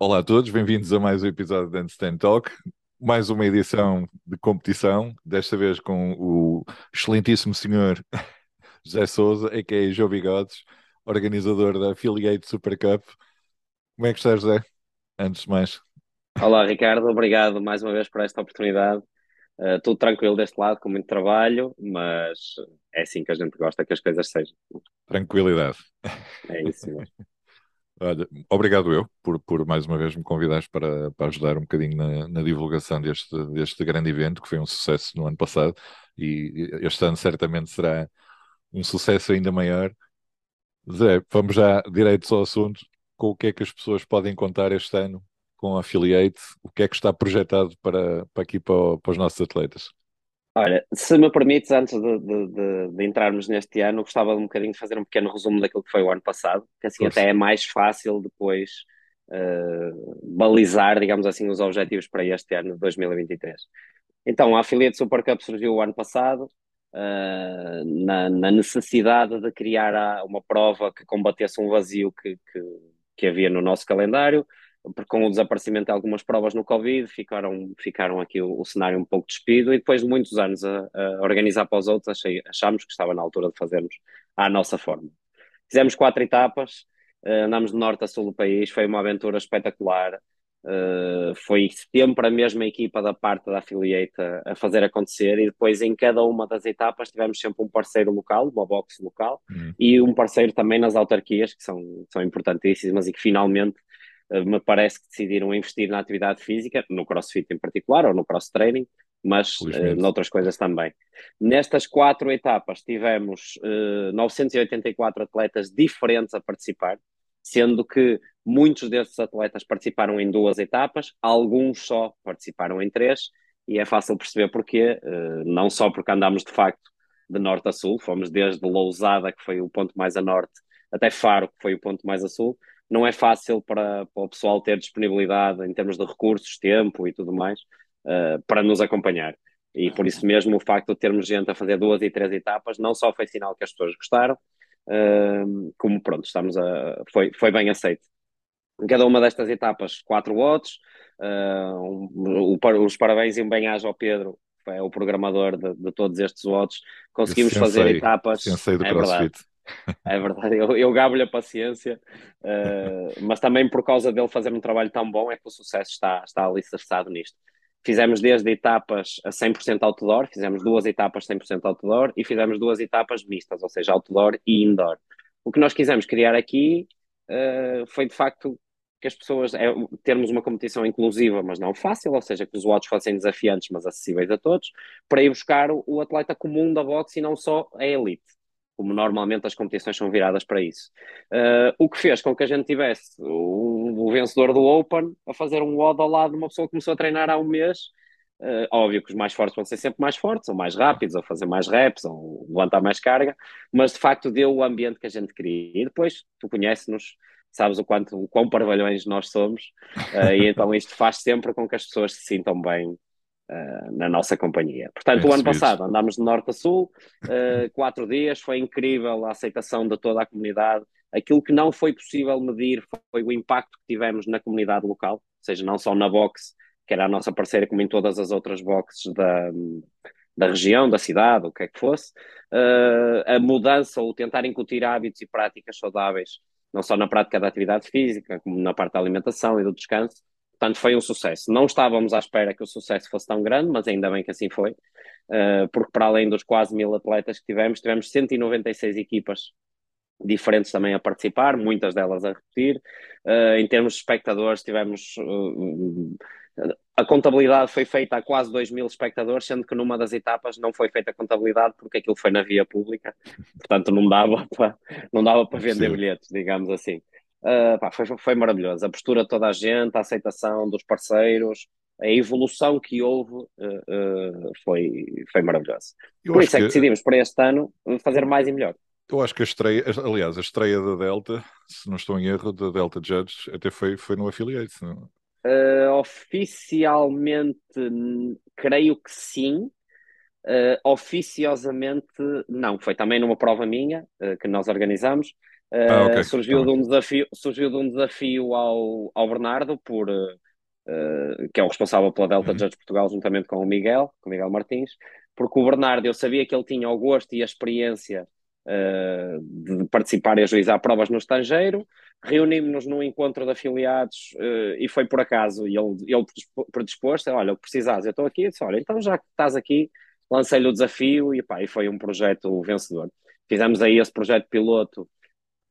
Olá a todos, bem-vindos a mais um episódio de Handstand Talk, mais uma edição de competição, desta vez com o excelentíssimo senhor José Souza, a.k.a. Joe Bigodes, organizador da Affiliate Super Cup. Como é que estás, José? Antes de mais. Olá, Ricardo, obrigado mais uma vez por esta oportunidade. Uh, tudo tranquilo deste lado, com muito trabalho, mas é assim que a gente gosta que as coisas sejam. Tranquilidade. É isso mesmo. Olha, obrigado eu por, por mais uma vez me convidares para, para ajudar um bocadinho na, na, divulgação deste, deste grande evento, que foi um sucesso no ano passado e este ano certamente será um sucesso ainda maior. Zé, vamos já direito ao assunto. Com o que é que as pessoas podem contar este ano com a Affiliate? O que é que está projetado para, para aqui para, para os nossos atletas? Olha, se me permites, antes de, de, de, entrarmos neste ano, gostava de um bocadinho de fazer um pequeno resumo daquilo que foi o ano passado, que assim até é mais fácil depois uh, balizar, digamos assim, os objetivos para este ano de 2023. Então, a Affiliate Super Cup surgiu o ano passado, uh, na, na, necessidade de criar uma prova que combatesse um vazio que, que, que havia no nosso calendário, porque com o desaparecimento de algumas provas no Covid, ficaram, ficaram aqui o, o cenário um pouco despido e depois de muitos anos a, a organizar para os outros, achei, achámos que estava na altura de fazermos à nossa forma. Fizemos quatro etapas, uh, andámos de norte a sul do país, foi uma aventura espetacular, uh, foi sempre a mesma equipa da parte da affiliate a, a, fazer acontecer e depois em cada uma das etapas tivemos sempre um parceiro local, uma box local, uhum. e um parceiro também nas autarquias, que são, são importantíssimas e que finalmente eh, me parece que decidiram investir na atividade física, no crossfit em particular, ou no cross training, mas uh, noutras coisas também. Nestas quatro etapas tivemos uh, 984 atletas diferentes a participar, sendo que muitos desses atletas participaram em duas etapas, alguns só participaram em três, e é fácil perceber porquê, uh, não só porque andámos de facto de norte a sul, fomos desde Lousada, que foi o ponto mais a norte, até Faro, que foi o ponto mais a sul, não é fácil para, para o pessoal ter disponibilidade em termos de recursos, tempo e tudo mais uh, para nos acompanhar. E por isso mesmo o facto de termos gente a fazer duas e três etapas não só foi sinal que as pessoas gostaram, uh, como pronto, estamos a, foi, foi bem aceito. Em cada uma destas etapas, quatro votos, uh, um, o, os parabéns e um bem-aja ao Pedro, é o programador de, de todos estes votos. Conseguimos fazer etapas. Sensei do é CrossFit. Verdade. É verdade, eu, eu gabo-lhe a paciência, uh, mas também por causa dele fazer um trabalho tão bom é que o sucesso está, está alicerçado nisto. Fizemos desde etapas a 100% outdoor, fizemos duas etapas 100% outdoor e fizemos duas etapas mistas, ou seja, outdoor e indoor. O que nós quisemos criar aqui uh, foi de facto que as pessoas, é, termos uma competição inclusiva, mas não fácil, ou seja, que os votos fossem desafiantes, mas acessíveis a todos, para ir buscar o, o atleta comum da boxe e não só a elite como normalmente as competições são viradas para isso. Uh, o que fez com que a gente tivesse o, o, vencedor do Open a fazer um WOD ao lado de uma pessoa que começou a treinar há um mês. Uh, óbvio que os mais fortes vão ser sempre mais fortes, ou mais rápidos, ou fazer mais reps, ou levantar mais carga, mas de facto deu o ambiente que a gente queria. E depois, tu conheces-nos, sabes o quanto, o quão parvalhões nós somos, uh, e então isto faz sempre com que as pessoas se sintam bem uh, na nossa companhia. Portanto, é o ano passado andámos de norte a sul, uh, quatro dias, foi incrível a aceitação de toda a comunidade. Aquilo que não foi possível medir foi o impacto que tivemos na comunidade local, ou seja, não só na box, que era a nossa parceira, como em todas as outras boxes da, da região, da cidade, o que é que fosse, uh, a mudança ou tentar incutir hábitos e práticas saudáveis, não só na prática da atividade física, como na parte da alimentação e do descanso, Portanto, foi um sucesso. Não estávamos à espera que o sucesso fosse tão grande, mas ainda bem que assim foi, uh, porque para além dos quase mil atletas que tivemos, tivemos 196 equipas diferentes também a participar, muitas delas a repetir. Uh, em termos de espectadores, tivemos. Uh, a contabilidade foi feita a quase 2 mil espectadores, sendo que numa das etapas não foi feita a contabilidade porque aquilo foi na via pública, portanto não dava para, não dava para vender bilhetes, digamos assim. Uh, pá, foi, foi maravilhoso. A postura de toda a gente, a aceitação dos parceiros, a evolução que houve uh, uh, foi, foi maravilhosa. Eu Por isso é que, que decidimos para este ano fazer mais e melhor. Eu acho que a estreia, aliás, a estreia da Delta, se não estou em erro, da Delta Judge, até foi, foi no Affiliate. Não? Uh, oficialmente, creio que sim. Oficiosamente, não. Foi também numa prova minha que nós organizamos Uh, ah, okay. surgiu, de um desafio, surgiu de um desafio ao, ao Bernardo, por, uh, que é o responsável pela Delta uhum. Judge Portugal, juntamente com o Miguel, com o Miguel Martins, porque o Bernardo, eu sabia que ele tinha o gosto e a experiência uh, de participar e ajuizar provas no estrangeiro, reunimos-nos num encontro de afiliados e foi por acaso, e ele, ele predisposto, olha, o que precisares, eu estou aqui, eu disse, olha, então já que estás aqui, lancei-lhe o desafio e, pá, e foi um projeto vencedor. Fizemos aí esse projeto piloto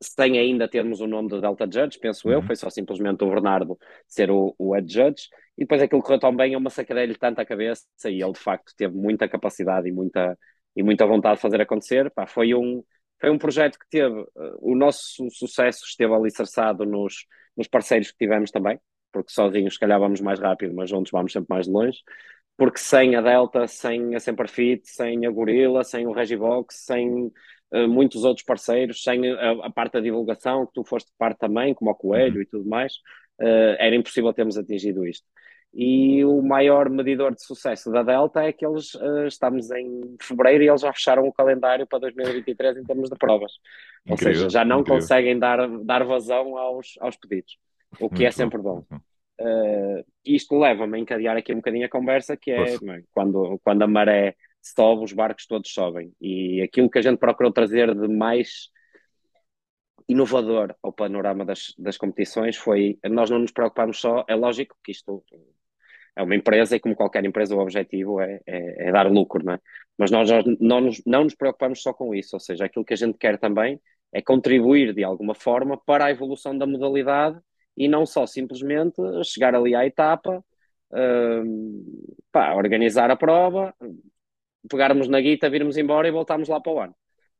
sem ainda termos o nome do Delta Judge, penso uhum. eu, foi só simplesmente o Bernardo ser o, o head judge, e depois aquilo correu tão bem, eu massacrei-lhe tanto a cabeça, e ele de facto teve muita capacidade e muita, e muita vontade de fazer acontecer, Pá, foi um foi um projeto que teve, uh, o nosso sucesso esteve alicerçado nos, nos parceiros que tivemos também, porque sozinhos se calhar vamos mais rápido, mas juntos vamos sempre mais longe, porque sem a Delta, sem a Semperfit, sem a Gorilla, sem o Regibox, sem muitos outros parceiros, sem a, a, parte da divulgação, que tu foste parte também, como o Coelho uhum. e tudo mais, uh, era impossível termos atingido isto. E o maior medidor de sucesso da Delta é que eles uh, estamos em fevereiro e eles já fecharam o calendário para 2023 em termos de provas. Incrível, Ou seja, já não incrível. conseguem dar, dar vazão aos, aos pedidos, o que é Muito é sempre bom. bom. Uh, isto leva-me a encadear aqui um bocadinho a conversa, que é, é quando, quando a maré sobe, os barcos todos sobem. E aquilo que a gente procurou trazer de mais inovador ao panorama das, das competições foi nós não nos preocupamos só, é lógico que isto é uma empresa e como qualquer empresa o objetivo é, é, é dar lucro, não é? Mas nós, nós não, nos, não nos preocupamos só com isso, ou seja, aquilo que a gente quer também é contribuir de alguma forma para a evolução da modalidade e não só simplesmente chegar ali à etapa, uh, pá, organizar a prova, pegarmos na guita, virmos embora e voltarmos lá para o ano.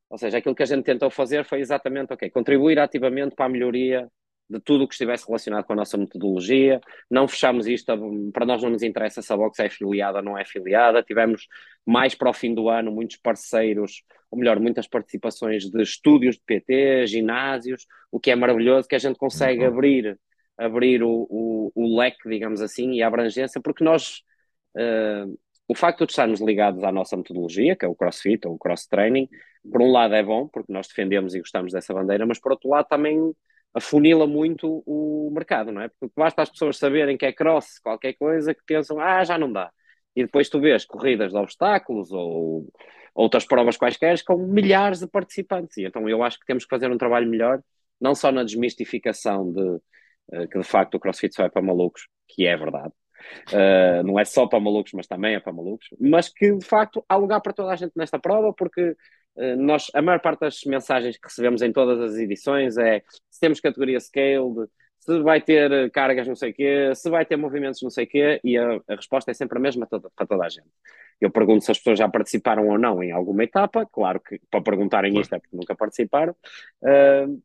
Ou seja, aquilo que a gente tentou fazer foi exatamente, ok, contribuir ativamente para a melhoria de tudo o que estivesse relacionado com a nossa metodologia. Não fechamos isto, para nós não nos interessa se a box é afiliada ou não é afiliada. Tivemos mais para o fim do ano muitos parceiros, ou melhor, muitas participações de estúdios de PT, ginásios, o que é maravilhoso, que a gente consegue uhum. abrir, abrir o, o, o, leque, digamos assim, e a abrangência, porque nós. Uh, o facto de estarmos ligados à nossa metodologia, que é o CrossFit ou o Cross Training, por um lado é bom, porque nós defendemos e gostamos dessa bandeira, mas por outro lado também afunila muito o mercado, não é? Porque basta as pessoas saberem que é cross, qualquer coisa, que pensam, ah, já não dá. E depois tu vês corridas de obstáculos ou outras provas quaisquer com milhares de participantes. E então eu acho que temos que fazer um trabalho melhor, não só na desmistificação de eh, que de facto o CrossFit só é para malucos, que é verdade, Uh, não é só para malucos, mas também é para malucos. Mas que de facto há lugar para toda a gente nesta prova, porque uh, nós, a maior parte das mensagens que recebemos em todas as edições é se temos categoria scaled, se vai ter cargas não sei o quê, se vai ter movimentos não sei o quê, e a, a resposta é sempre a mesma toda, para toda a gente. Eu pergunto se as pessoas já participaram ou não em alguma etapa, claro que para perguntarem claro. isto é porque nunca participaram. Uh,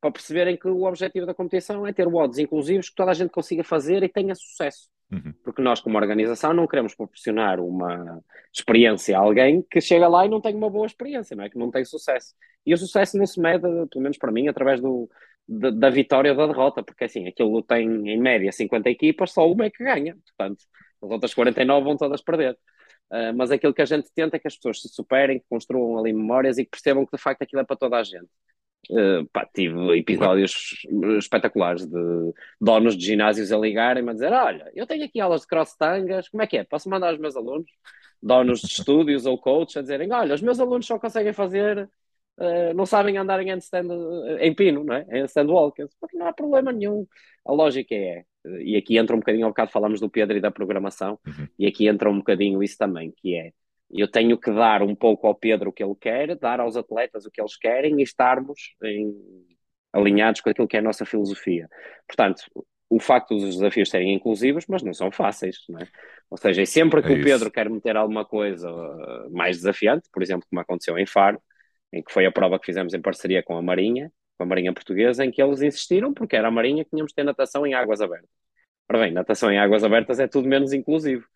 para perceberem que o objetivo da competição é ter odds inclusivos que toda a gente consiga fazer e tenha sucesso. Uhum. Porque nós, como organização, não queremos proporcionar uma experiência a alguém que chega lá e não tem uma boa experiência, não é? Que não tem sucesso. E o sucesso não se mede, pelo menos para mim, através do, da, da vitória ou da derrota, porque assim, aquilo tem em média 50 equipas, só uma é que ganha. Portanto, as outras 49 vão todas perder. Uh, mas aquilo que a gente tenta é que as pessoas se superem, que construam ali memórias e que percebam que de facto aquilo é para toda a gente. Uh, pá, tive episódios espetaculares de donos de ginásios a ligarem-me a dizer: Olha, eu tenho aqui aulas de cross tangas, como é que é? Posso mandar aos meus alunos? Donos de estúdios ou coaches a dizerem: Olha, os meus alunos só conseguem fazer, uh, não sabem andar em handstand uh, em pino, não é? Em handstand walk. Porque não há problema nenhum. A lógica é, e aqui entra um bocadinho, ao bocado falamos do Pedro e da programação, uhum. e aqui entra um bocadinho isso também, que é eu tenho que dar um pouco ao Pedro o que ele quer, dar aos atletas o que eles querem e estarmos em, alinhados com aquilo que é a nossa filosofia. Portanto, o facto dos desafios serem inclusivos, mas não são fáceis, não é? Ou seja, sempre que é o Pedro quer meter alguma coisa uh, mais desafiante, por exemplo, como aconteceu em Faro, em que foi a prova que fizemos em parceria com a Marinha, com a Marinha Portuguesa, em que eles insistiram, porque era a Marinha que tínhamos de ter natação em águas abertas. Ora bem, natação em águas abertas é tudo menos inclusivo.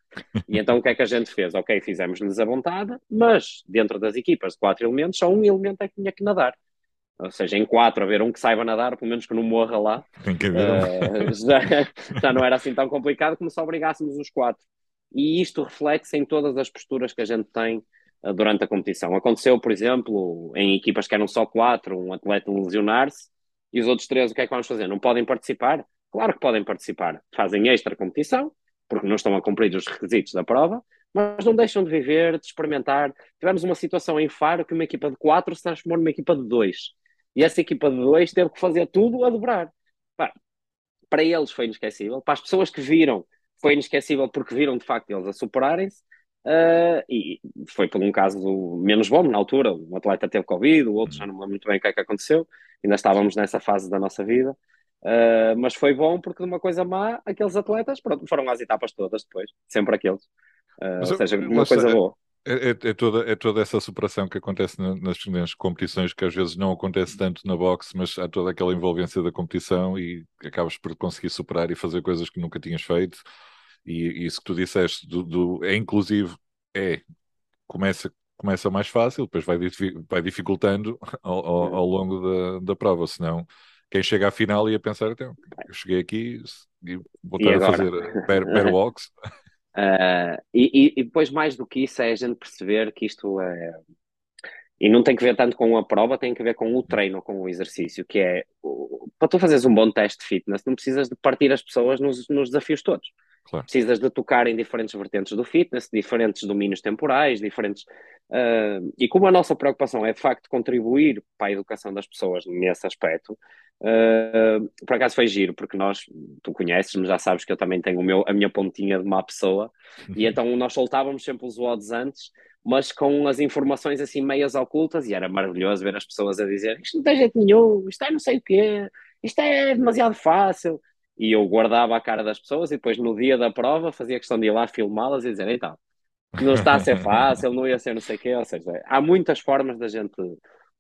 E então o que é que a gente fez? Ok, fizemos-lhes a vontade, mas dentro das equipas de quatro elementos, só um elemento é que tinha que nadar. Ou seja, em quatro, haver um que saiba nadar, pelo menos que não morra lá. Tem que haver uh, já, já não era assim tão complicado como se obrigássemos os quatro. E isto reflete-se em todas as posturas que a gente tem uh, durante a competição. Aconteceu, por exemplo, em equipas que eram só quatro, um atleta lesionar-se e os outros três, o que é que vamos fazer? Não podem participar? Claro que podem participar. Fazem extra competição, porque não estão a cumprir os requisitos da prova, mas não deixam de viver, de experimentar. Tivemos uma situação em Faro que uma equipa de quatro se transformou numa equipa de dois. E essa equipa de dois teve que fazer tudo a dobrar. Pá, para eles foi inesquecível. Para as pessoas que viram, foi inesquecível porque viram de facto eles a superarem-se. Uh, e foi por um caso menos bom na altura. Um atleta teve Covid, o outro já não me lembro muito bem o que é que aconteceu. Ainda estávamos nessa fase da nossa vida. Uh, mas foi bom porque de uma coisa má, aqueles atletas pronto, foram às etapas todas depois, sempre aqueles. Uh, ou seja, uma coisa é, boa. É, é, toda, é toda essa superação que acontece na, nas, nas competições, que às vezes não acontece tanto na boxe, mas há toda aquela envolvência da competição e acabas por conseguir superar e fazer coisas que nunca tinhas feito. E, e isso que tu disseste do, do, é inclusive, é, começa, começa mais fácil, depois vai, vai dificultando ao, ao, ao longo da, da prova, senão quem chega à final ia pensar, então, eu cheguei aqui e vou estar a fazer bear, bear walks. Uh, e, e, depois, mais do que isso, é a gente perceber que isto é. E não tem que ver tanto com a prova, tem que ver com o treino, com o exercício, que é para tu fazeres um bom teste de fitness, não precisas de partir as pessoas nos, nos desafios todos. Claro. Precisas de tocar em diferentes vertentes do fitness, diferentes domínios temporais, diferentes. Uh, e como a nossa preocupação é de facto contribuir para a educação das pessoas nesse aspecto, uh, por acaso foi giro, porque nós, tu conheces-me, já sabes que eu também tenho o meu, a minha pontinha de má pessoa, uhum. e então nós soltávamos sempre os odds antes, mas com as informações assim meias ocultas, e era maravilhoso ver as pessoas a dizer isto não tem jeito nenhum, isto é não sei o quê, isto é demasiado fácil e eu guardava a cara das pessoas e depois no dia da prova fazia questão de ir lá filmá-las e dizer, então, não está a ser fácil, não ia ser não sei o quê, ou seja, há muitas formas da gente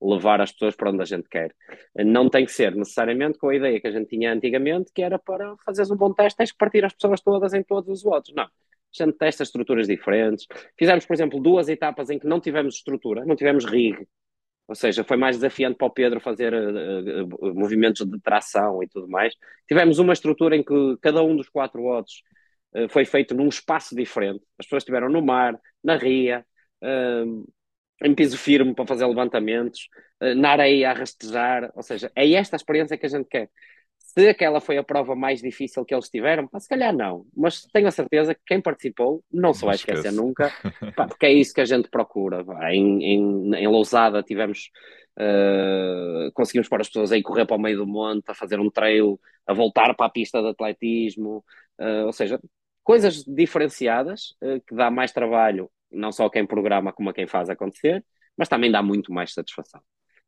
levar as pessoas para onde a gente quer. Não tem que ser necessariamente com a ideia que a gente tinha antigamente, que era para fazeres um bom teste, tens que partir as pessoas todas em todos os votos. Não. Gente testa estruturas diferentes. Fizemos, por exemplo, duas etapas em que não tivemos estrutura, não tivemos rig, ou seja, foi mais desafiante para o Pedro fazer uh, uh, movimentos de tração e tudo mais. Tivemos uma estrutura em que cada um dos quatro odds uh, foi feito num espaço diferente. As pessoas estiveram no mar, na ria, em piso firme para fazer levantamentos, na areia a rastejar. Ou seja, é esta a experiência que a gente quer. Se aquela foi a prova mais difícil que eles tiveram, pá, se calhar não, mas tenho a certeza que quem participou não se vai esquecer nunca, pá, porque é isso que a gente procura. Em, em, em Lousada tivemos, uh, conseguimos pôr as pessoas aí correr para o meio do monte, a fazer um trail, a voltar para a pista de atletismo, uh, ou seja, coisas diferenciadas uh, que dá mais trabalho, não só a quem programa como a quem faz acontecer, mas também dá muito mais satisfação.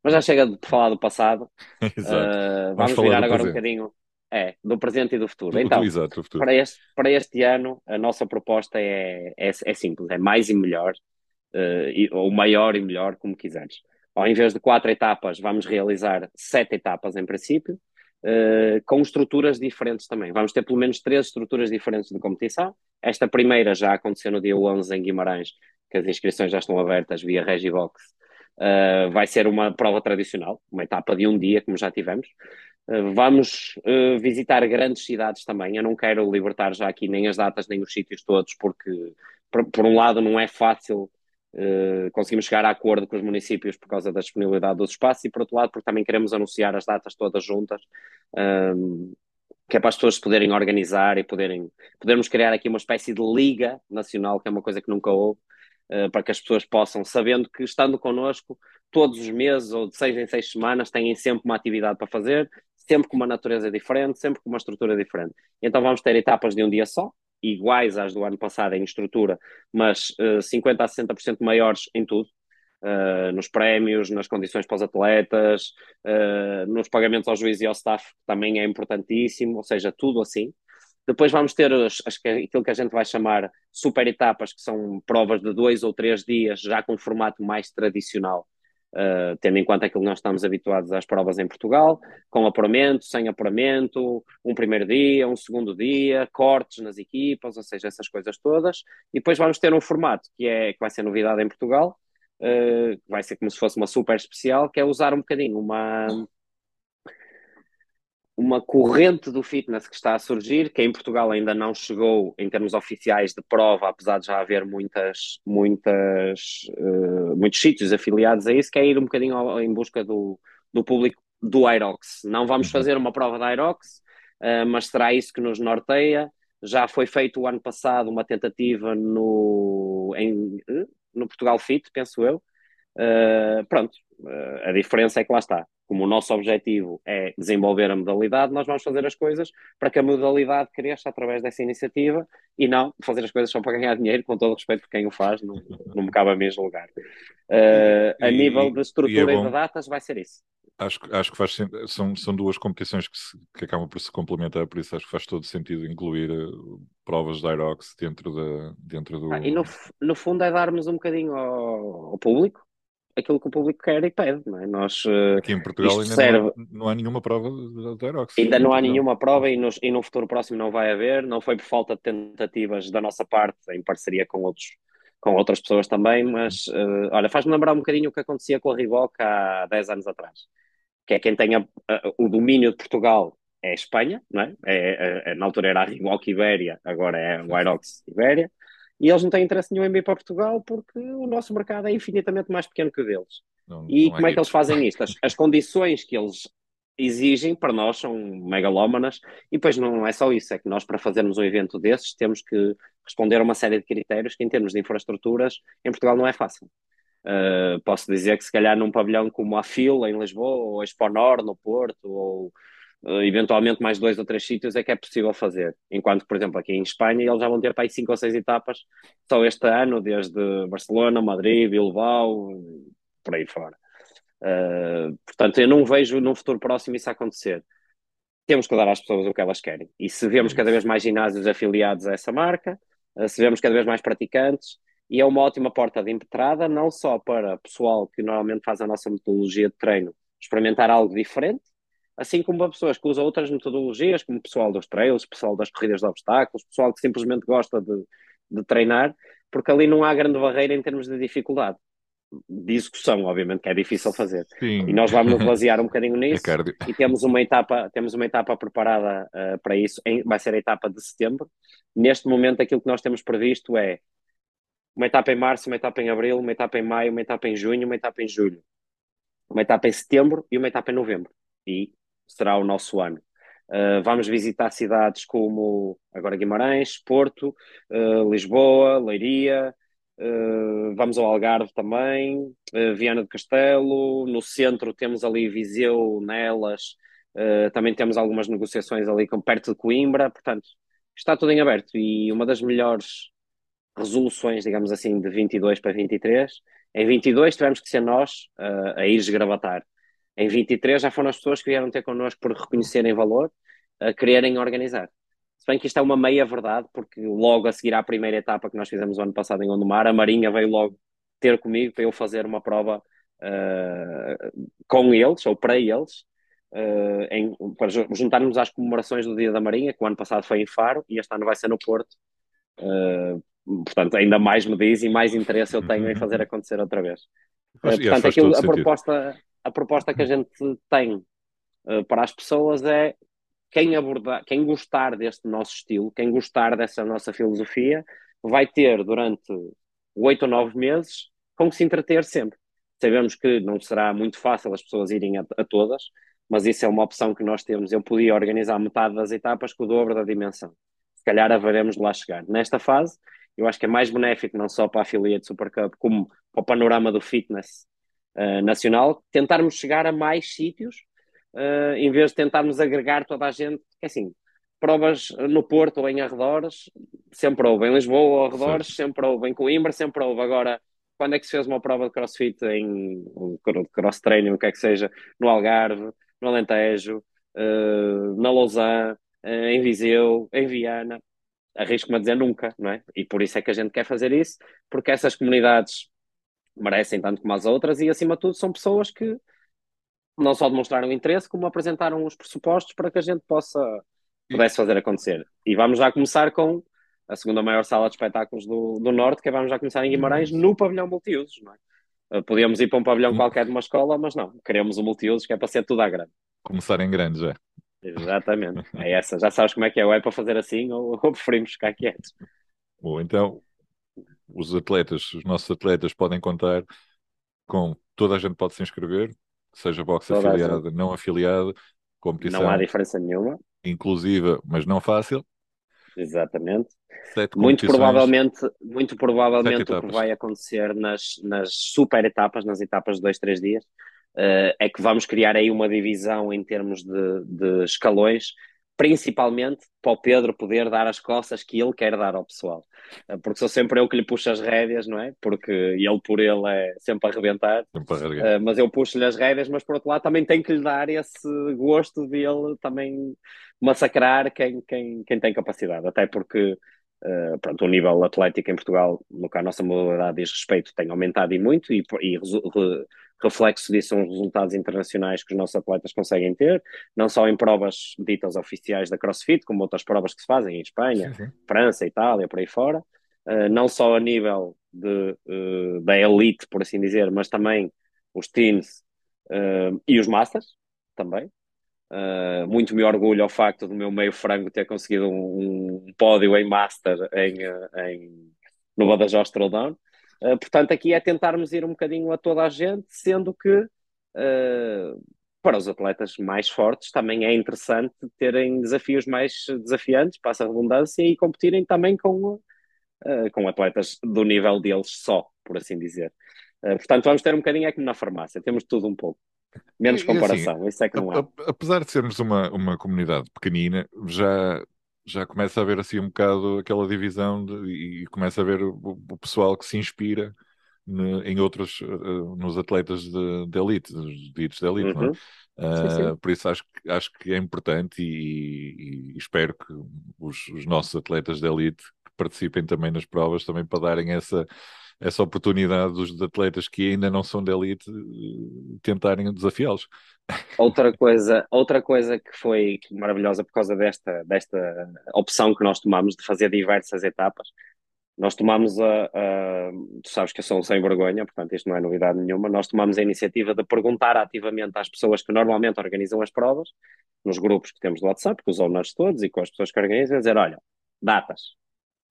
Mas já chega de falar do passado. Uh, vamos, vamos virar agora presente. um bocadinho é, do presente e do futuro. Então, Exato, futuro. Para, este, para este ano, a nossa proposta é, é, é simples: é mais e melhor, uh, e, ou maior e melhor, como quiseres. Ao invés de quatro etapas, vamos realizar sete etapas em princípio, uh, com estruturas diferentes também. Vamos ter pelo menos três estruturas diferentes de competição. Esta primeira já aconteceu no dia 11 em Guimarães, que as inscrições já estão abertas via Regibox Uh, vai ser uma prova tradicional, uma etapa de um dia, como já tivemos. Uh, vamos uh, visitar grandes cidades também. Eu não quero libertar já aqui nem as datas nem os sítios todos, porque, por, por um lado, não é fácil conseguimos chegar a acordo com os municípios por causa da disponibilidade dos espaços, e por outro lado, porque também queremos anunciar as datas todas juntas. que é para as pessoas poderem organizar e poderem podermos criar aqui uma espécie de liga nacional, que é uma coisa que nunca houve, uh, para que as pessoas possam, sabendo que estando connosco todos os meses ou de seis em seis semanas, têm sempre uma atividade para fazer, sempre com uma natureza diferente, sempre com uma estrutura diferente. Então vamos ter etapas de um dia só, iguais às do ano passado em estrutura, mas uh, 50% a 60% maiores em tudo. Uh, nos prémios, nas condições para os atletas, uh, nos pagamentos ao juiz e ao staff, que também é importantíssimo, ou seja, tudo assim. Depois vamos ter as, as, aquilo que a gente vai chamar super etapas, que são provas de dois ou três dias, já com formato mais tradicional, uh, tendo em conta aquilo que nós estamos habituados às provas em Portugal, com apuramento, sem apuramento, um primeiro dia, um segundo dia, cortes nas equipas, ou seja, essas coisas todas. E depois vamos ter um formato que, é, que vai ser novidade em Portugal, uh, vai ser como se fosse uma super especial, que é usar um bocadinho uma uma corrente do fitness que está a surgir, que em Portugal ainda não chegou em termos oficiais de prova, apesar de já haver muitas, muitas, uh, muitos sítios afiliados a isso, que é ir um bocadinho em busca do, do público do Irox. Não vamos uhum. fazer uma prova da Irox, uh, mas será isso que nos norteia. Já foi feito o ano passado uma tentativa no, em, eh, no Portugal Fit, penso eu. Uh, pronto, a diferença é que lá está como o nosso objetivo é desenvolver a modalidade, nós vamos fazer as coisas para que a modalidade cresça através dessa iniciativa e não fazer as coisas só para ganhar dinheiro, com todo o respeito por quem o faz, não, não me cabe a mesmo lugar. Uh, a nível de estrutura e, é e de datas, vai ser isso. Acho, acho que faz são, são duas competições que, se, que acabam por se complementar, por isso acho que faz todo sentido incluir uh, provas de Irox dentro, da, dentro do. Ah, e no, no fundo é darmos um bocadinho ao, ao público aquilo que o público quer e pede. Não é? Nós, eh, Aqui em Portugal ainda serve... não, há, não, há, nenhuma prova de Aerox. Ainda não há nenhuma prova e no, e no futuro próximo não vai haver. Não foi por falta de tentativas da nossa parte, em parceria com outros com outras pessoas também, mas uh, olha, faz-me lembrar um bocadinho o que acontecia com a Rivoc há 10 anos atrás, que é quem tem a, a, o domínio de Portugal é a Espanha, não é? É, é, é na altura era a Rivoc Ibéria, agora é o Aerox Ibéria, e eles não têm interesse nenhum em vir para Portugal porque o nosso mercado é infinitamente mais pequeno que o deles. Não, e não como é, é que eles fazem isto? As, as, condições que eles exigem para nós são megalómanas e depois não é só isso, é que nós para fazermos um evento desses temos que responder a uma série de critérios que em termos de infraestruturas em Portugal não é fácil. Uh, posso dizer que se calhar num pavilhão como a FIL em Lisboa ou a Expo Nord no Porto ou eventualmente mais dois ou três sítios é que é possível fazer. Enquanto, por exemplo, aqui em Espanha eles já vão ter para aí cinco ou seis etapas só este ano, desde Barcelona, Madrid, Bilbao, por aí fora. Uh, portanto, eu não vejo num futuro próximo isso acontecer. Temos que dar às pessoas o que elas querem. E se vemos cada vez mais ginásios afiliados a essa marca, uh, se vemos cada vez mais praticantes, e é uma ótima porta de entrada, não só para pessoal que normalmente faz a nossa metodologia de treino experimentar algo diferente, assim como para pessoas que usam outras metodologias, como o pessoal dos trails, pessoal das corridas de obstáculos, pessoal que simplesmente gosta de, de treinar, porque ali não há grande barreira em termos de dificuldade. De execução, obviamente, que é difícil fazer. Sim. E nós vamos nos basear um bocadinho nisso. É e temos uma etapa, temos uma etapa preparada uh, para isso, em, vai ser a etapa de setembro. Neste momento, aquilo que nós temos previsto é uma etapa em março, uma etapa em abril, uma etapa em maio, uma etapa em junho, uma etapa em julho, uma etapa em setembro e uma etapa em novembro. E será o nosso ano. Uh, vamos visitar cidades como agora Guimarães, Porto, uh, Lisboa, Leiria, uh, vamos ao Algarve também, Viana do Castelo, no centro temos ali Viseu, Nelas, também temos algumas negociações ali com, perto de Coimbra, portanto está tudo em aberto e uma das melhores resoluções, digamos assim, de 22 para 23, em 22 tivemos que ser nós a ir esgravatar em 23 já foram as pessoas que vieram ter connosco por reconhecerem valor, a quererem organizar. Se bem que isto é uma meia verdade, porque logo a seguir à primeira etapa que nós fizemos o ano passado em Gondomar, a Marinha veio logo ter comigo para eu fazer uma prova uh, com eles, ou para eles, uh, em, para juntarmos às comemorações do Dia da Marinha, que o ano passado foi em Faro e este ano vai ser no Porto. Uh, portanto, ainda mais me diz e mais interesse eu tenho em fazer acontecer outra vez. portanto, aquilo, a proposta a proposta que a gente tem uh, para as pessoas é quem abordar, quem gostar deste nosso estilo, quem gostar dessa nossa filosofia, vai ter durante oito ou nove meses com que se entreter sempre. Sabemos que não será muito fácil as pessoas irem a, a todas, mas isso é uma opção que nós temos. Eu podia organizar metade das etapas com o dobro da dimensão. Se calhar haveremos de lá chegar. Nesta fase, eu acho que é mais benéfico não só para a affiliate Super Cup, como para o panorama do fitness uh, nacional, tentarmos chegar a mais sítios, uh, em vez de tentarmos agregar toda a gente, que assim, provas no Porto ou em arredores, sempre houve, em Lisboa ou arredores, certo. sempre houve, em Coimbra sempre houve, agora quando é que se fez uma prova de crossfit em cross training, o que é que seja, no Algarve, no Alentejo, uh, na Lausanne, uh, em Viseu, em Viana, arrisco-me a dizer nunca, não é? E por isso é que a gente quer fazer isso, porque essas comunidades merecem tanto como as outras e, acima de tudo, são pessoas que não só demonstraram interesse, como apresentaram os pressupostos para que a gente possa pudesse fazer acontecer. E vamos já começar com a segunda maior sala de espetáculos do, do Norte, que é, vamos já começar em Guimarães, no pavilhão multiusos, não é? Eh, podíamos ir para um pavilhão qualquer de uma escola, mas não, queremos o multiusos, que é para ser tudo à grande. Começar em grande já. Exatamente, é essa. Já sabes como é que é, ou é para fazer assim ou, ou preferimos ficar quietos. Bom, então os atletas, os nossos atletas podem contar com toda a gente pode se inscrever, seja boxe toda afiliada, não afiliada, competição. Não há diferença nenhuma. Inclusiva, mas não fácil. Exatamente. muito provavelmente, muito provavelmente o que vai acontecer nas, nas super etapas, nas etapas de dois, três dias, uh, é que vamos criar aí uma divisão em termos de, de escalões principalmente para o Pedro poder dar as costas que ele quer dar ao pessoal. Eh, porque sou sempre eu que lhe puxo as rédeas, não é? Porque ele por ele é sempre a arrebentar. Sempre a uh, mas eu puxo-lhe as rédeas, mas por outro lado também tenho que lhe dar esse gosto de ele também massacrar quem, quem, quem tem capacidade. Até porque uh, pronto, o nível atlético em Portugal, no que a nossa modalidade diz respeito, tem aumentado e muito e, e reflexo disso são os resultados internacionais que os nossos atletas conseguem ter, não só em provas ditas oficiais da CrossFit, como outras provas que se fazem em Espanha, sim, sim. França, Itália, por aí fora, uh, não só a nível de, uh, da elite, por assim dizer, mas também os teams uh, e os masters, também. muito me orgulho ao facto do meu meio frango ter conseguido um, um pódio em master em, em, no Badajoz Throwdown. Uh, portanto, aqui é tentarmos ir um bocadinho a toda a gente, sendo que uh, para os atletas mais fortes também é interessante terem desafios mais desafiantes, passa a redundância, e competirem também com, uh, com atletas do nível deles só, por assim dizer. portanto, vamos ter um bocadinho é como na farmácia, temos tudo um pouco. Menos comparação, assim, isso é que não há. Apesar de sermos uma, uma comunidade pequenina, já já começa a haver assim um bocado aquela divisão de, e começa a ver o, o pessoal que se inspira ne, em outros, uh, nos atletas de, de elite, dos ditos de elite, uhum. Uh, sim, sim. Por isso acho, acho que é importante e, e espero que os, os, nossos atletas de elite participem também nas provas, também para darem essa, essa oportunidade dos atletas que ainda não são de elite eh, tentarem desafiá-los. Outra coisa, outra coisa que foi maravilhosa por causa desta, desta opção que nós tomamos de fazer diversas etapas, nós tomamos a, a, Tu sabes que eu sou um sem vergonha, portanto isto não é novidade nenhuma. Nós tomamos a iniciativa de perguntar ativamente às pessoas que normalmente organizam as provas, nos grupos que temos do WhatsApp, com os owners todos e com as pessoas que organizam, dizer: olha, datas.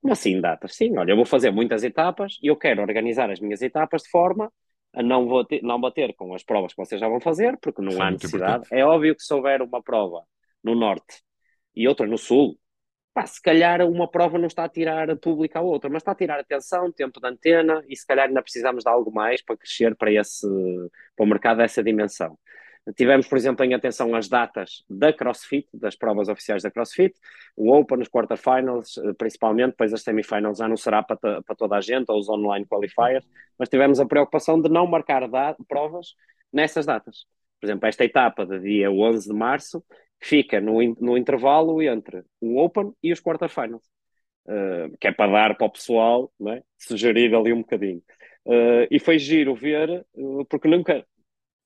Assim datas? Sim, olha, eu vou fazer muitas etapas e eu quero organizar as minhas etapas de forma a não, vou ter, não bater com as provas que vocês já vão fazer, porque não há necessidade. Importante. É óbvio que se houver uma prova no norte e outra no sul, pá, se calhar uma prova não está a tirar pública a outra, mas está a tirar atenção, tempo de antena, e se calhar ainda precisamos de algo mais para crescer para, esse, para o mercado dessa dimensão. Tivemos, por exemplo, em atenção as datas da CrossFit, das provas oficiais da CrossFit, o Open, os quarterfinals, eh, principalmente, depois as semifinals já não será para, para toda a gente, ou os online qualifiers, mas tivemos a preocupação de não marcar provas nessas datas. Por exemplo, esta etapa de dia 11 de março fica no, no intervalo entre o Open e os quarterfinals, uh, que é para dar para o pessoal é? sugerir ali um bocadinho. Uh, e foi giro ver, uh, porque nunca,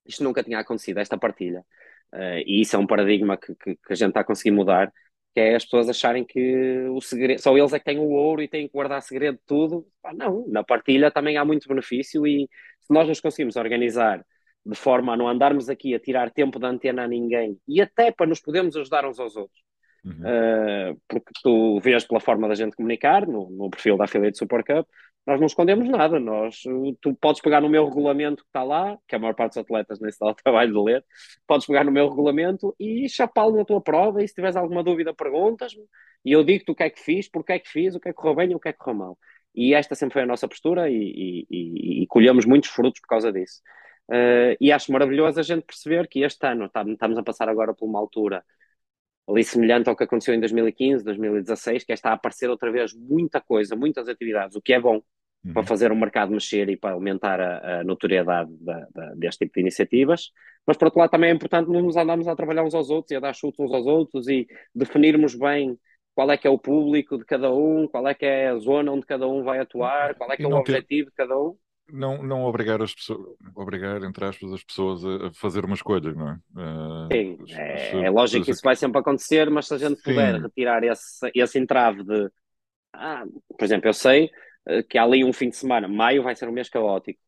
isto nunca tinha acontecido, esta partilha. Uh, e isso é um paradigma que, que, que, a gente está a conseguir mudar, que é as pessoas acharem que o segredo, só eles é que têm o ouro e têm que guardar segredo de tudo. Ah, não, na partilha também há muito benefício e se nós nos conseguimos organizar de forma a não andarmos aqui a tirar tempo da antena a ninguém e até para nos podermos ajudar uns aos outros. Uhum. Uh, porque tu vês pela forma da gente comunicar no, no perfil da Affiliate Super Cup, nós não escondemos nada. Nós, tu podes pegar no meu regulamento que está lá, que a maior parte dos atletas nem se dá o trabalho de ler, podes pegar no meu regulamento e chapá-lo na tua prova. E se tiveres alguma dúvida, perguntas-me. E eu digo-te o que é que fiz, porque é que fiz, o que é que correu bem e o que é que correu mal. E esta sempre foi a nossa postura e, e, e, e colhemos muitos frutos por causa disso. Uh, e acho maravilhoso a gente perceber que este ano estamos a passar agora por uma altura ali semelhante ao que aconteceu em 2015, 2016, que é está a aparecer outra vez muita coisa, muitas atividades, o que é bom, uhum. para fazer o mercado mexer e para aumentar a, a notoriedade da, da, deste tipo de iniciativas. Mas, por outro lado, também é importante nos andarmos a trabalhar uns aos outros e a dar chutes uns aos outros e definirmos bem qual é que é o público de cada um, qual é que é a zona onde cada um vai atuar, qual é que é o objetivo ter... de cada um não, não obrigar as pessoas, obrigar, entre aspas, as pessoas a, fazer uma escolha, não é? Uh, Sim, é, se, é, lógico que isso vai sempre acontecer, mas se a gente Sim. puder retirar esse, esse entrave de, ah, por exemplo, eu sei que há ali um fim de semana. Maio vai ser um mês caótico.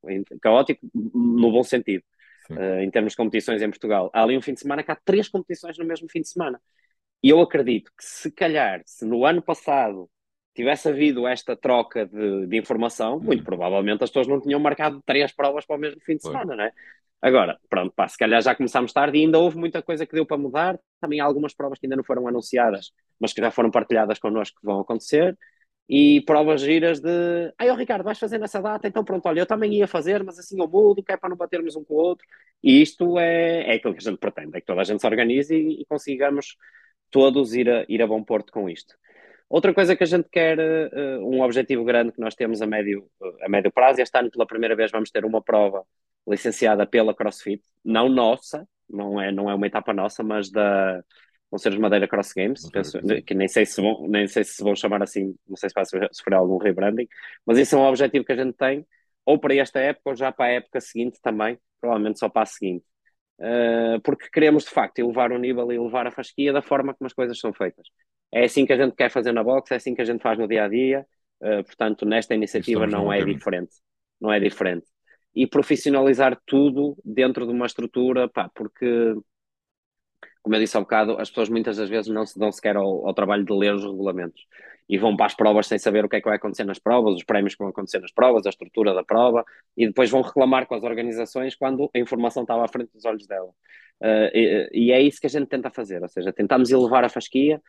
Caótico no bom sentido. uh, em termos de competições em Portugal. Há ali um fim de semana que há três competições no mesmo fim de semana. E eu acredito que se calhar, se no ano passado tivesse havido esta troca de, de informação, uhum. muito provavelmente as pessoas não tinham marcado três provas para o mesmo fim de semana, não é? Agora, pronto, pá, se calhar já começámos tarde e ainda houve muita coisa que deu para mudar. Também há algumas provas que ainda não foram anunciadas, mas que já foram partilhadas connosco que vão acontecer. E provas giras de. Ai, oh, Ricardo, vais fazer nessa data? Então, pronto, olha, eu também ia fazer, mas assim eu mudo, que é para não batermos um com o outro. E isto é, é aquilo que a gente pretende: é que toda a gente se organize e, e consigamos todos ir a, ir a bom porto com isto. Outra coisa que a gente quer, uh, um objetivo grande que nós temos a médio, a médio prazo, este ano pela primeira vez vamos ter uma prova licenciada pela CrossFit, não nossa, não é, não é uma etapa nossa, mas da vão ser os Madeira Cross Games, penso, que nem sei, se vão, nem sei se vão chamar assim, não sei se vai sofrer algum rebranding, mas isso é um objetivo que a gente tem, ou para esta época ou já para a época seguinte também, provavelmente só para a seguinte. Uh, porque queremos de facto elevar o nível e elevar a fasquia da forma como as coisas são feitas. É assim que a gente quer fazer na box, é assim que a gente faz no dia a dia, uh, portanto, nesta iniciativa não é diferente. Não é diferente e profissionalizar tudo dentro de uma estrutura, pá, porque, como eu disse há um bocado, as pessoas muitas das vezes não se dão sequer ao, ao, trabalho de ler os regulamentos e vão para as provas sem saber o que é que vai acontecer nas provas, os prémios que vão acontecer nas provas, a estrutura da prova, e depois vão reclamar com as organizações quando a informação estava à frente dos olhos dela. Uh, e, e, é isso que a gente tenta fazer, ou seja, tentamos elevar a fasquia,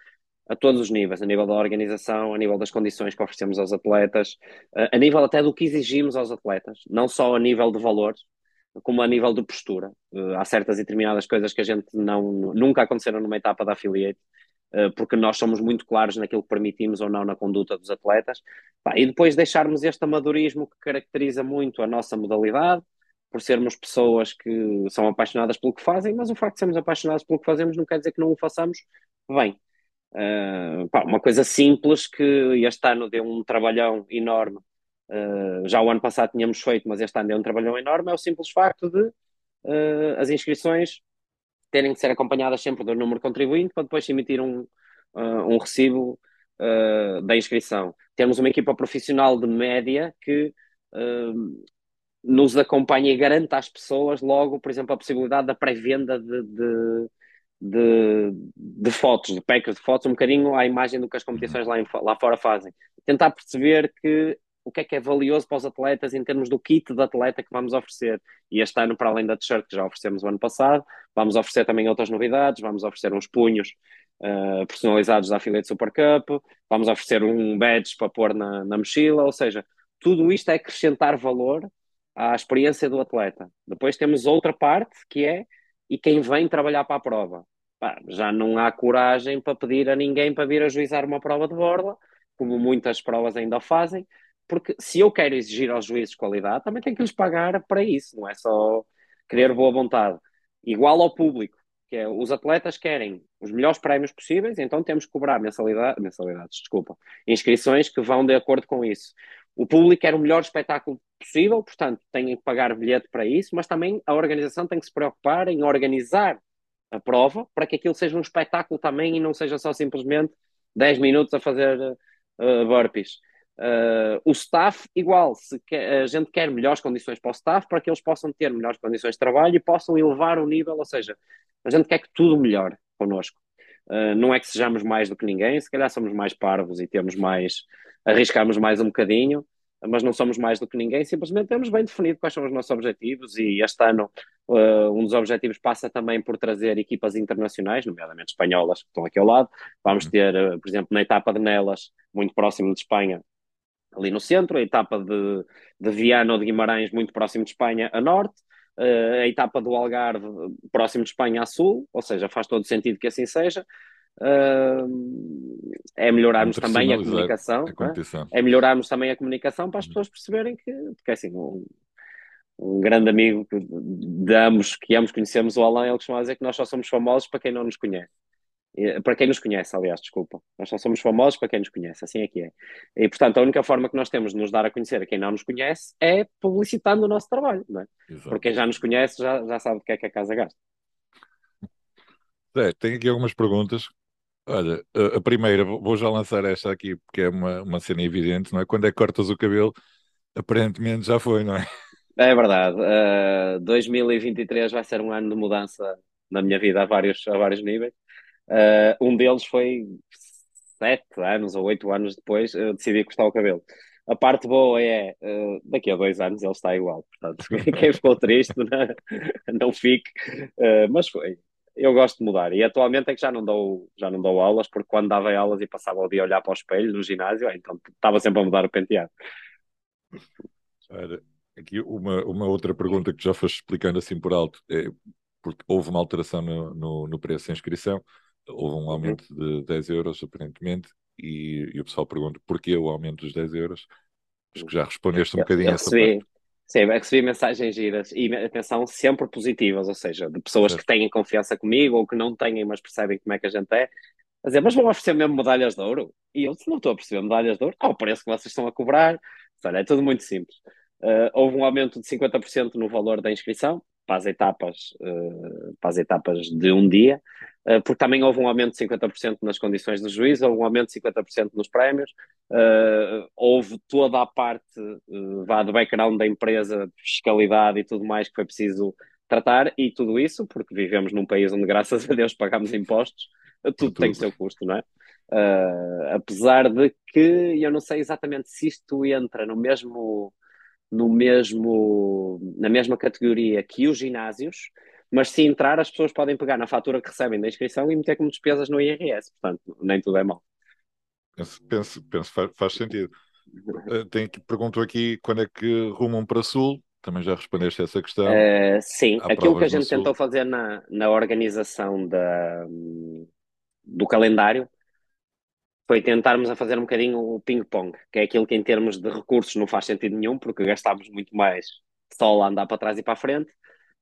a todos os níveis, a nível da organização, a nível das condições que oferecemos aos atletas, a nível até do que exigimos aos atletas, não só a nível de valores, como a nível de postura. Eh, há certas e determinadas coisas que a gente não, nunca aconteceram numa etapa da affiliate, eh, porque nós somos muito claros naquilo que permitimos ou não na conduta dos atletas, e depois deixarmos este amadorismo que caracteriza muito a nossa modalidade, por sermos pessoas que são apaixonadas pelo que fazem, mas o facto de sermos apaixonados pelo que fazemos não quer dizer que não o façamos bem. Uh, pá, uma coisa simples que este ano deu um trabalhão enorme. Uh, já o ano passado tínhamos feito, mas este ano deu um trabalhão enorme. É o simples facto de uh, as inscrições terem que ser acompanhadas sempre do número contribuinte para depois emitir um, um recibo da inscrição. Temos uma equipa profissional de média que nos acompanha e garante às pessoas logo, por exemplo, a possibilidade da pré-venda de, de de, de fotos, de packs de fotos, um bocadinho à imagem do que as competições lá, em, lá fora fazem. Tentar perceber que o que é que é valioso para os atletas em termos do kit de atleta que vamos oferecer. E este ano, para além da t-shirt que já oferecemos o ano passado, vamos oferecer também outras novidades, vamos oferecer uns punhos uh, personalizados da Affiliate Super Cup, vamos oferecer um badge para pôr na, na mochila, ou seja, tudo isto é acrescentar valor à experiência do atleta. Depois temos outra parte que é e quem vem trabalhar para a prova pá, já não há coragem para pedir a ninguém para vir ajuizar uma prova de borla, como muitas provas ainda fazem, porque se eu quero exigir aos juízes qualidade, também tenho que lhes pagar para isso, não é só querer boa vontade. Igual ao público, que é os atletas querem os melhores prémios possíveis, então temos que cobrar mensalidade, mensalidades, desculpa, inscrições que vão de acordo com isso. O público quer o melhor espetáculo possível, portanto, têm que pagar bilhete para isso, mas também a organização tem que se preocupar em organizar a prova, para que aquilo seja um espetáculo também e não seja só simplesmente 10 minutos a fazer uh, burpees. Uh, o staff, igual, se a gente quer melhores condições para o staff, para que eles possam ter melhores condições de trabalho e possam elevar o nível, ou seja, a gente quer que tudo melhore connosco. Uh, não é que sejamos mais do que ninguém, se calhar somos mais parvos e temos mais, arriscamos mais um bocadinho, mas não somos mais do que ninguém, simplesmente temos bem definido quais são os nossos objetivos e este ano uh, um dos objetivos passa também por trazer equipas internacionais, nomeadamente espanholas, que estão aqui ao lado. Vamos uhum. ter, uh, por exemplo, na etapa de Nelas, muito próximo de Espanha, ali no centro, a etapa de, de Viana ou de Guimarães, muito próximo de Espanha, a norte, uh, a etapa do Algarve, próximo de Espanha a sul, ou seja, faz todo sentido que assim seja. Uh, é melhorarmos também a comunicação, a é? é? melhorarmos também a comunicação para as uhum. pessoas perceberem que, porque assim, um, um grande amigo de ambos, que ambos conhecemos, o Alain, ele costuma dizer que nós só somos famosos para quem não nos conhece. Para quem nos conhece, aliás, desculpa. Nós só somos famosos para quem nos conhece, assim é que é. E, portanto, a única forma que nós temos de nos dar a conhecer a quem não nos conhece é publicitando o nosso trabalho, não é? Porque quem já nos conhece já, já sabe o que é que a casa gasta. Zé, tenho aqui algumas perguntas. Olha, a primeira, vou já lançar esta aqui, porque é uma, uma cena evidente, não é? Quando é que cortas o cabelo, aparentemente já foi, não é? É verdade. Uh, 2023 vai ser um ano de mudança na minha vida a vários, a vários níveis. Uh, um deles foi sete anos ou oito anos depois, uh, decidi cortar o cabelo. A parte boa é, uh, daqui a dois anos ele está igual. Portanto, quem ficou triste, não, não fique. Uh, mas foi. Eu gosto de mudar. E atualmente é que já não dou, já não dou aulas, porque quando dava aulas e passava o dia a olhar para o espelho no ginásio, então estava sempre a mudar o penteado. Ora, aqui uma, uma outra pergunta que já foste explicando assim por alto, é porque houve uma alteração no, no, no preço de inscrição, houve um aumento uhum. de 10 euros aparentemente, e, e, o pessoal pergunta porquê o aumento dos 10 euros. Acho que já respondeste um eu, bocadinho eu essa recebi, parte. Sim, recebi mensagens giras e atenção, sempre positivas, ou seja, de pessoas que têm confiança comigo ou que não têm, mas percebem como é que a gente é, a dizer, mas vão oferecer mesmo medalhas de ouro? E eu não estou a perceber medalhas de ouro, ao preço que vocês estão a cobrar. Olha, é tudo muito simples. Uh, houve um aumento de 50% no valor da inscrição para as etapas, uh, para as etapas de um dia, porque também houve um aumento de 50% nas condições do juiz, houve um aumento de 50% nos prémios, houve toda a parte vá do background da empresa, de fiscalidade e tudo mais que foi preciso tratar, e tudo isso, porque vivemos num país onde, graças a Deus, pagamos impostos, tudo, tudo. tem o seu custo, não é? Uh, apesar de que eu não sei exatamente se isto entra no mesmo no mesmo, na mesma categoria que os ginásios, mas se entrar, as pessoas podem pegar na fatura que recebem da inscrição e meter como despesas no IRS. Portanto, nem tudo é mau. Penso, penso, penso faz, faz sentido. Uh, tem perguntou aqui quando é que rumam para Sul. Também já respondeste a essa questão. Uh, sim, aquilo que a gente tentou fazer na, na organização da, do calendário foi tentarmos a fazer um bocadinho o ping-pong, que é aquilo que em termos de recursos não faz sentido nenhum, porque gastámos muito mais só a andar para trás e para a frente,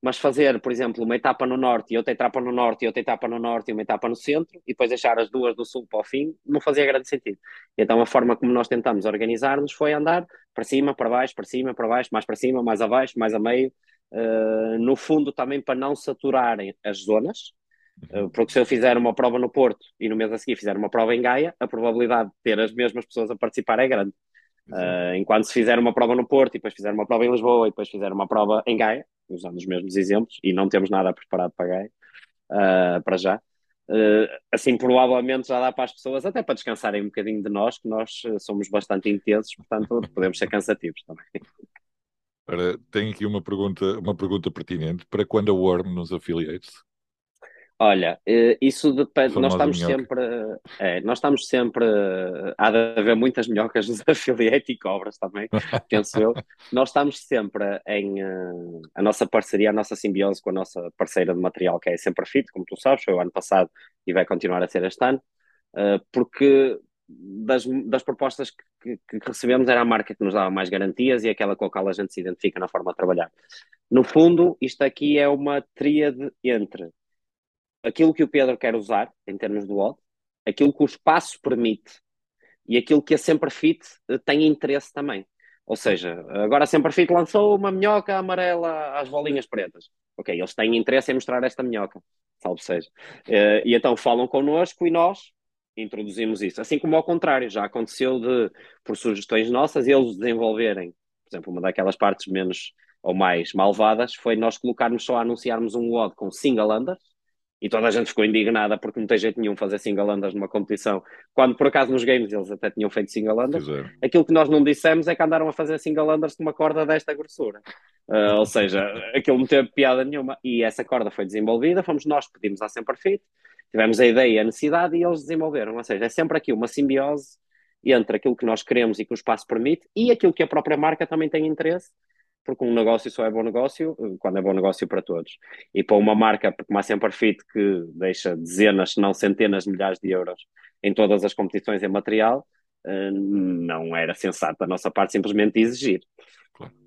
mas fazer, por exemplo, uma etapa no norte e outra etapa no norte e outra etapa no norte e uma etapa no centro e depois deixar as duas do sul para o fim, não fazia grande sentido. Então a forma como nós tentamos organizar-nos foi andar para cima, para baixo, para cima, para baixo, mais para cima, mais abaixo, mais a meio, uh, no fundo também para não saturarem as zonas, eh, porque se eu fizer uma prova no Porto e no mês a seguir fizer uma prova em Gaia, a probabilidade de ter as mesmas pessoas a participar é grande. Uh, enquanto se fizer uma prova no Porto e depois fizer uma prova em Lisboa e depois fizer uma prova em Gaia, usando os mesmos exemplos, e não temos nada preparado para uh, para já, uh, assim provavelmente já dá para as pessoas até para descansarem um bocadinho de nós, que nós somos bastante intensos, portanto podemos ser cansativos também. Ora, tenho aqui uma pergunta, uma pergunta pertinente. Para quando a Worm nos affiliates? Olha, eh, isso depende. Nós estamos minhoca. sempre, é, nós estamos sempre. Há de haver muitas minhocas nos affiliate e cobras também, penso eu. Nós estamos sempre em. Eh, a nossa parceria, a nossa simbiose com a nossa parceira de material, que é sempre fit, como tu sabes, foi o ano passado e vai continuar a ser este ano, eh, porque das, das propostas que, que, recebemos era a marca que nos dava mais garantias e aquela com a qual a gente se identifica na forma de trabalhar. No fundo, isto aqui é uma tríade entre aquilo que o Pedro quer usar, em termos do odd, aquilo que o espaço permite e aquilo que a Semperfit eh, tem interesse também. Ou seja, agora a Semperfit lançou uma minhoca amarela às bolinhas pretas. Ok, eles têm interesse em mostrar esta minhoca, salve seja. Eh, e então falam connosco e nós introduzimos isso. Assim como ao contrário, já aconteceu de, por sugestões nossas, eles desenvolverem, por exemplo, uma daquelas partes menos ou mais malvadas foi nós colocarmos só a anunciarmos um odd com single under, e toda a gente ficou indignada porque não tem jeito nenhum fazer single unders numa competição, quando por acaso nos games eles até tinham feito single unders. Aquilo que nós não dissemos é que andaram a fazer single unders com uma corda desta grossura. Uh, ou seja, aquilo não teve piada nenhuma. E essa corda foi desenvolvida, fomos nós que pedimos à Semperfit, tivemos a ideia e a necessidade e eles desenvolveram. Ou seja, é sempre aqui uma simbiose entre aquilo que nós queremos e que o espaço permite e aquilo que a própria marca também tem interesse porque um negócio só é bom negócio eh, quando é bom negócio para todos. E para uma marca como a Semperfit, que deixa dezenas, se não centenas de milhares de euros em todas as competições em material, eh, não era sensato da nossa parte simplesmente exigir.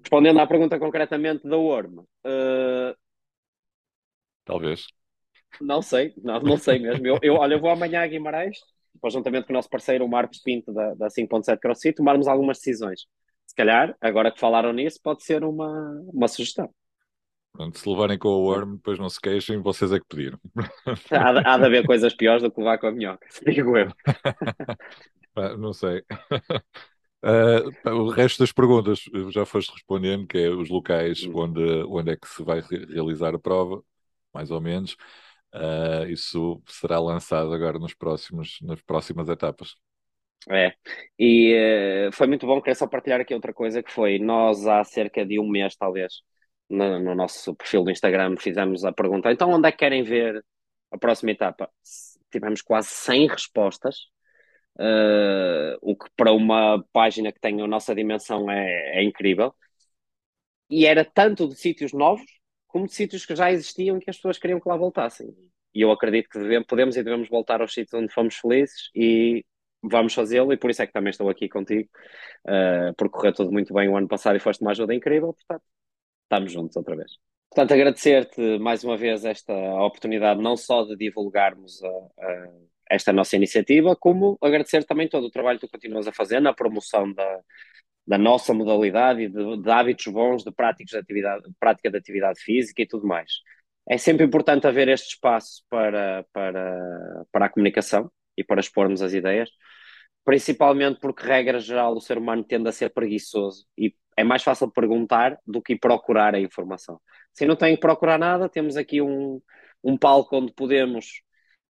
Respondendo à pergunta concretamente da Worm, uh... talvez. Não sei, não, não sei mesmo. Eu, eu, olha, eu vou amanhã a Guimarães, juntamente com o nosso parceiro, o Marcos Pinto, da, da 5.7 CrossFit, tomarmos algumas decisões se calhar, agora que falaram nisso, pode ser uma, uma sugestão. Pronto, se levarem com o worm, depois não se queixem, vocês é que pediram. Há, de, há de haver coisas piores do que levar com a minhoca, digo eu. não sei. Uh, o resto das perguntas já foste respondendo, que é os locais Hum. onde, onde é que se vai re- realizar a prova, mais ou menos. Uh, isso será lançado agora nos próximos, nas próximas etapas. É, e eh, foi muito bom, queria só partilhar aqui outra coisa que foi, nós há cerca de um mês, talvez, no, no nosso perfil do Instagram, fizemos a pergunta, então onde é que querem ver a próxima etapa? Tivemos quase 100 respostas, eh, o que para uma página que tem a nossa dimensão é, é incrível, e era tanto de sítios novos, como de sítios que já existiam que as pessoas queriam que lá voltassem. E eu acredito que devemos, podemos e devemos voltar aos sítios onde fomos felizes e vamos fazê-lo, e por isso é que também estou aqui contigo, uh, porque correu tudo muito bem o ano passado e foste uma ajuda incrível, portanto, estamos juntos outra vez. Portanto, agradecer-te mais uma vez esta oportunidade, não só de divulgarmos a, a, esta nossa iniciativa, como agradecer também todo o trabalho que tu continuas a fazer na promoção da, da nossa modalidade e de, de hábitos bons de, práticos de atividade, prática de atividade física e tudo mais. É sempre importante haver este espaço para, para, para a comunicação e para expormos as ideias, principalmente porque, regra geral, o ser humano tende a ser preguiçoso e é mais fácil perguntar do que procurar a informação. Se não tem que procurar nada, temos aqui um, um palco onde podemos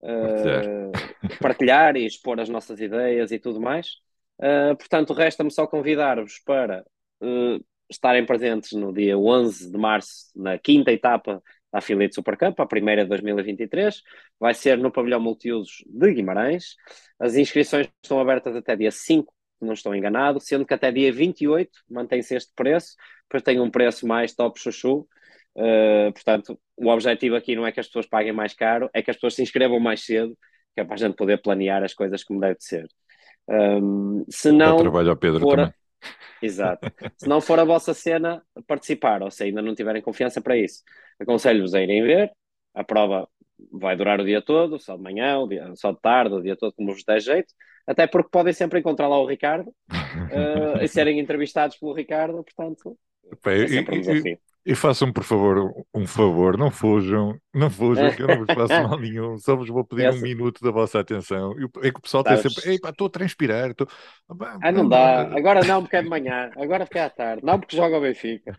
uh, partilhar e expor as nossas ideias e tudo mais. Uh, portanto, resta-me só convidar-vos para uh, estarem presentes no dia 11 de março, na quinta etapa da Affiliate Supercup, a primeira de 2023. Vai ser no pavilhão multiusos de Guimarães. As inscrições estão abertas até dia 5, se não estou enganado, sendo que até dia 28 mantém-se este preço, depois tem um preço mais top chuchu. Uh, portanto, o objetivo aqui não é que as pessoas paguem mais caro, é que as pessoas se inscrevam mais cedo, que é para a gente poder planear as coisas como deve ser. Um, se não trabalho ao Pedro também. Exato. Se não for a vossa cena, participar, ou se ainda não tiverem confiança para isso, aconselho-vos a irem ver. A prova vai durar o dia todo, só de manhã, o dia, só de tarde, o dia todo, como vos der jeito. Até porque podem sempre encontrar lá o Ricardo uh, e serem entrevistados pelo Ricardo, portanto, é sempre um desafio. E façam, por favor, um favor, não fujam, não fujam, que eu não vos faço mal nenhum, só vos vou pedir Essa. um minuto da vossa atenção. É que o pessoal tem sempre, ei pá, estou a transpirar. Tô... Ah, não dá, agora não, porque é de manhã, agora porque é à tarde, não porque joga o Benfica.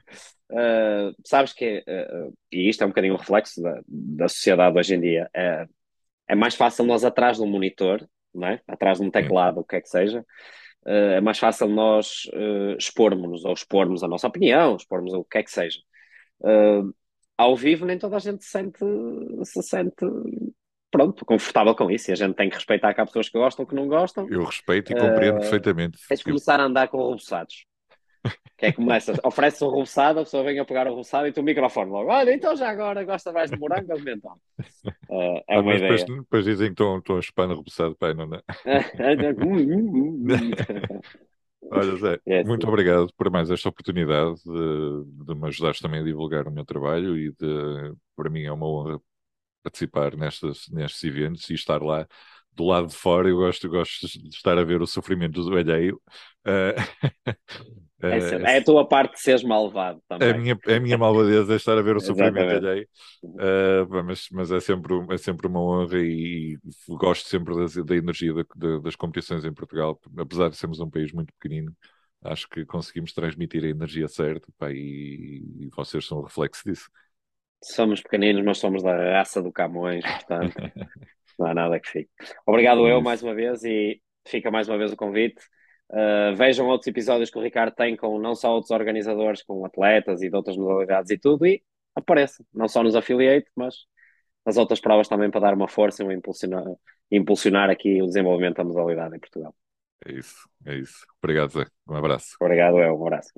Uh, sabes que, uh, e isto é um bocadinho um reflexo da, da sociedade hoje em dia, é, é mais fácil nós atrás de um monitor, não é? atrás de um teclado, o que é que seja, é mais fácil nós uh, expormos ou expormos a nossa opinião, expormos o que é que seja. Uh, ao vivo nem toda a gente se sente, se sente pronto, confortável com isso e a gente tem que respeitar que há pessoas que gostam que não gostam. Eu respeito e compreendo perfeitamente. Tens de começar a andar com reboçados. Que é como essas, ofereces um reboçado, a pessoa vem a pegar o reboçado e tu o microfone logo, olha, então já agora gosta mais de morango ou de mentol? Uh, é ah, uma ideia. Depois, depois, dizem que estão, estão a chupar no reboçado, pai, não é? Olha, Zé, é, muito obrigado por mais esta oportunidade de, de me ajudares também a divulgar o meu trabalho e de, para mim é uma honra participar nestes, nestes eventos e estar lá do lado de fora. Eu gosto, gosto de estar a ver o sofrimento do alheio. Uh, é, é, a tua parte de seres malvado também. A minha, a minha malvadeza é estar a ver o sofrimento alheio. Uh, mas, mas é, sempre, é sempre uma honra e, e gosto sempre das, da energia da, das competições em Portugal, apesar de sermos um país muito pequenino. Acho que conseguimos transmitir a energia certa pá, e, e vocês são o reflexo disso. Somos pequeninos, mas somos da raça do Camões, portanto, não há nada que fique. Obrigado eu mais uma vez e fica mais uma vez o convite. Uh, vejam outros episódios que o Ricardo tem com não só outros organizadores, com atletas e de outras modalidades e tudo, e apareçam, não só nos affiliate, mas nas outras provas também para dar uma força e impulsionar, impulsionar aqui o desenvolvimento da modalidade em Portugal. É isso, é isso. Obrigado, Zé. Um abraço. Obrigado, é um abraço.